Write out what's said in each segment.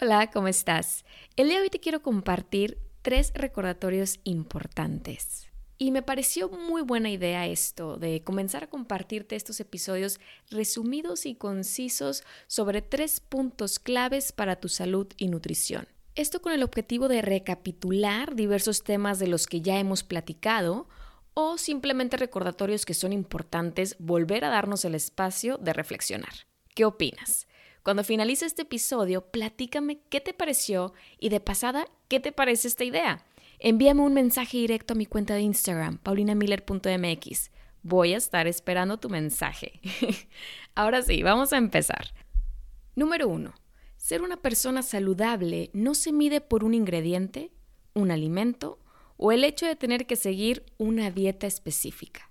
Hola, ¿cómo estás? El día de hoy te quiero compartir tres recordatorios importantes. Y me pareció muy buena idea esto de comenzar a compartirte estos episodios resumidos y concisos sobre tres puntos claves para tu salud y nutrición. Esto con el objetivo de recapitular diversos temas de los que ya hemos platicado o simplemente recordatorios que son importantes volver a darnos el espacio de reflexionar. ¿Qué opinas? Cuando finalice este episodio, platícame qué te pareció y de pasada, qué te parece esta idea. Envíame un mensaje directo a mi cuenta de Instagram, paulinamiller.mx. Voy a estar esperando tu mensaje. Ahora sí, vamos a empezar. Número uno. Ser una persona saludable no se mide por un ingrediente, un alimento o el hecho de tener que seguir una dieta específica.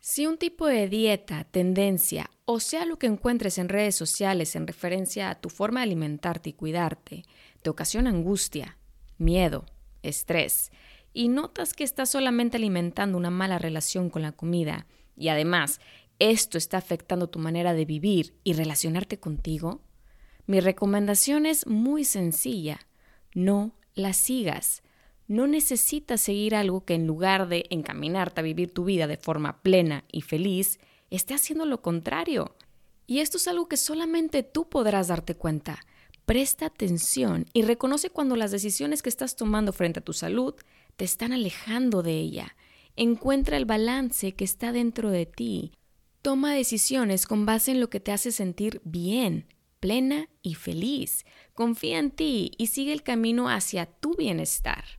Si un tipo de dieta, tendencia o sea lo que encuentres en redes sociales en referencia a tu forma de alimentarte y cuidarte, te ocasiona angustia, miedo, estrés, y notas que estás solamente alimentando una mala relación con la comida, y además esto está afectando tu manera de vivir y relacionarte contigo, mi recomendación es muy sencilla. No la sigas. No necesitas seguir algo que en lugar de encaminarte a vivir tu vida de forma plena y feliz, esté haciendo lo contrario. Y esto es algo que solamente tú podrás darte cuenta. Presta atención y reconoce cuando las decisiones que estás tomando frente a tu salud te están alejando de ella. Encuentra el balance que está dentro de ti. Toma decisiones con base en lo que te hace sentir bien, plena y feliz. Confía en ti y sigue el camino hacia tu bienestar.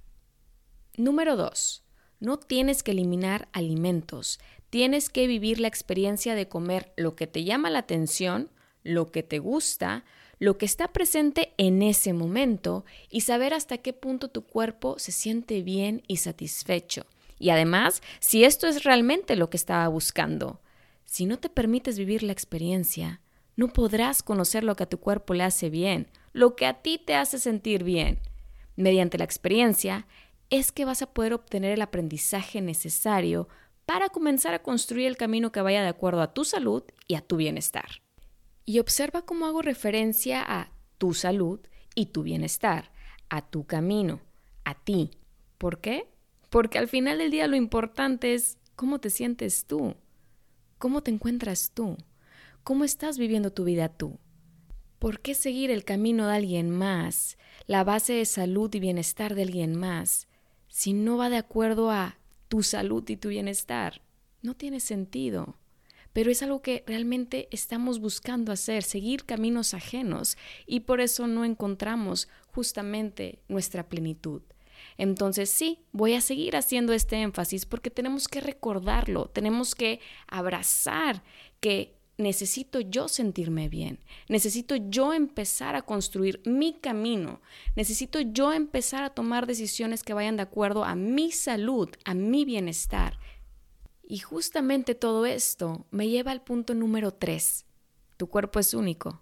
Número 2. No tienes que eliminar alimentos, tienes que vivir la experiencia de comer lo que te llama la atención, lo que te gusta, lo que está presente en ese momento y saber hasta qué punto tu cuerpo se siente bien y satisfecho. Y además, si esto es realmente lo que estaba buscando. Si no te permites vivir la experiencia, no podrás conocer lo que a tu cuerpo le hace bien, lo que a ti te hace sentir bien. Mediante la experiencia, es que vas a poder obtener el aprendizaje necesario para comenzar a construir el camino que vaya de acuerdo a tu salud y a tu bienestar. Y observa cómo hago referencia a tu salud y tu bienestar, a tu camino, a ti. ¿Por qué? Porque al final del día lo importante es cómo te sientes tú, cómo te encuentras tú, cómo estás viviendo tu vida tú. ¿Por qué seguir el camino de alguien más, la base de salud y bienestar de alguien más, si no va de acuerdo a tu salud y tu bienestar. No tiene sentido. Pero es algo que realmente estamos buscando hacer, seguir caminos ajenos, y por eso no encontramos justamente nuestra plenitud. Entonces sí, voy a seguir haciendo este énfasis porque tenemos que recordarlo, tenemos que abrazar que necesito yo sentirme bien, necesito yo empezar a construir mi camino, necesito yo empezar a tomar decisiones que vayan de acuerdo a mi salud, a mi bienestar. Y justamente todo esto me lleva al punto número tres. Tu cuerpo es único.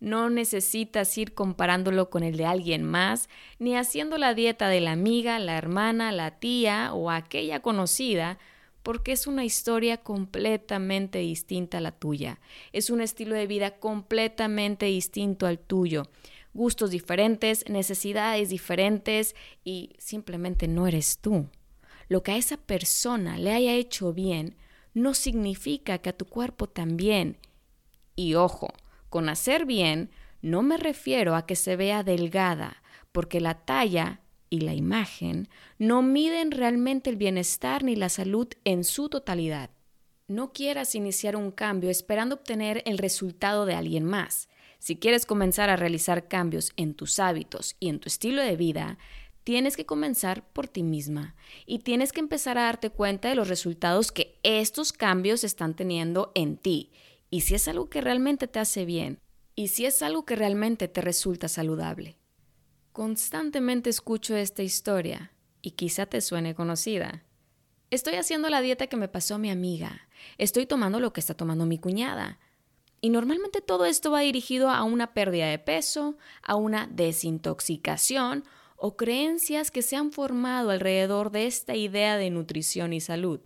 No necesitas ir comparándolo con el de alguien más, ni haciendo la dieta de la amiga, la hermana, la tía o aquella conocida, porque es una historia completamente distinta a la tuya. Es un estilo de vida completamente distinto al tuyo. Gustos diferentes, necesidades diferentes y simplemente no eres tú. Lo que a esa persona le haya hecho bien no significa que a tu cuerpo también. Y ojo, con hacer bien no me refiero a que se vea delgada, porque la talla y la imagen no miden realmente el bienestar ni la salud en su totalidad. No quieras iniciar un cambio esperando obtener el resultado de alguien más. Si quieres comenzar a realizar cambios en tus hábitos y en tu estilo de vida, tienes que comenzar por ti misma y tienes que empezar a darte cuenta de los resultados que estos cambios están teniendo en ti y si es algo que realmente te hace bien. y si es algo que realmente te resulta saludable. Constantemente escucho esta historia y quizá te suene conocida. Estoy haciendo la dieta que me pasó mi amiga. Estoy tomando lo que está tomando mi cuñada. Y normalmente todo esto va dirigido a una pérdida de peso, a una desintoxicación o creencias que se han formado alrededor de esta idea de nutrición y salud.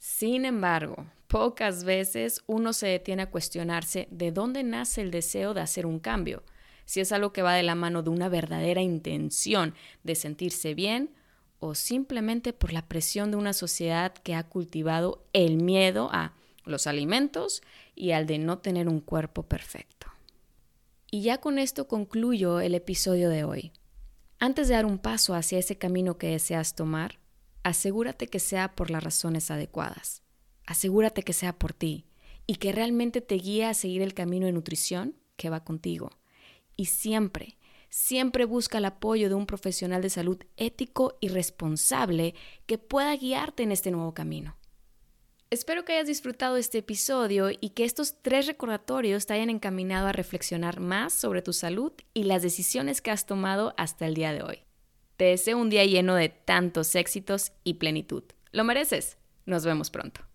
Sin embargo, pocas veces uno se detiene a cuestionarse de dónde nace el deseo de hacer un cambio, si es algo que va de la mano de una verdadera intención de sentirse bien o simplemente por la presión de una sociedad que ha cultivado el miedo a los alimentos y al de no tener un cuerpo perfecto. Y ya con esto concluyo el episodio de hoy. Antes de dar un paso hacia ese camino que deseas tomar, asegúrate que sea por las razones adecuadas. Asegúrate que sea por ti y que realmente te guíe a seguir el camino de nutrición que va contigo. Y siempre, siempre busca el apoyo de un profesional de salud ético y responsable que pueda guiarte en este nuevo camino. Espero que hayas disfrutado este episodio y que estos tres recordatorios te hayan encaminado a reflexionar más sobre tu salud y las decisiones que has tomado hasta el día de hoy. Te deseo un día lleno de tantos éxitos y plenitud. Lo mereces. Nos vemos pronto.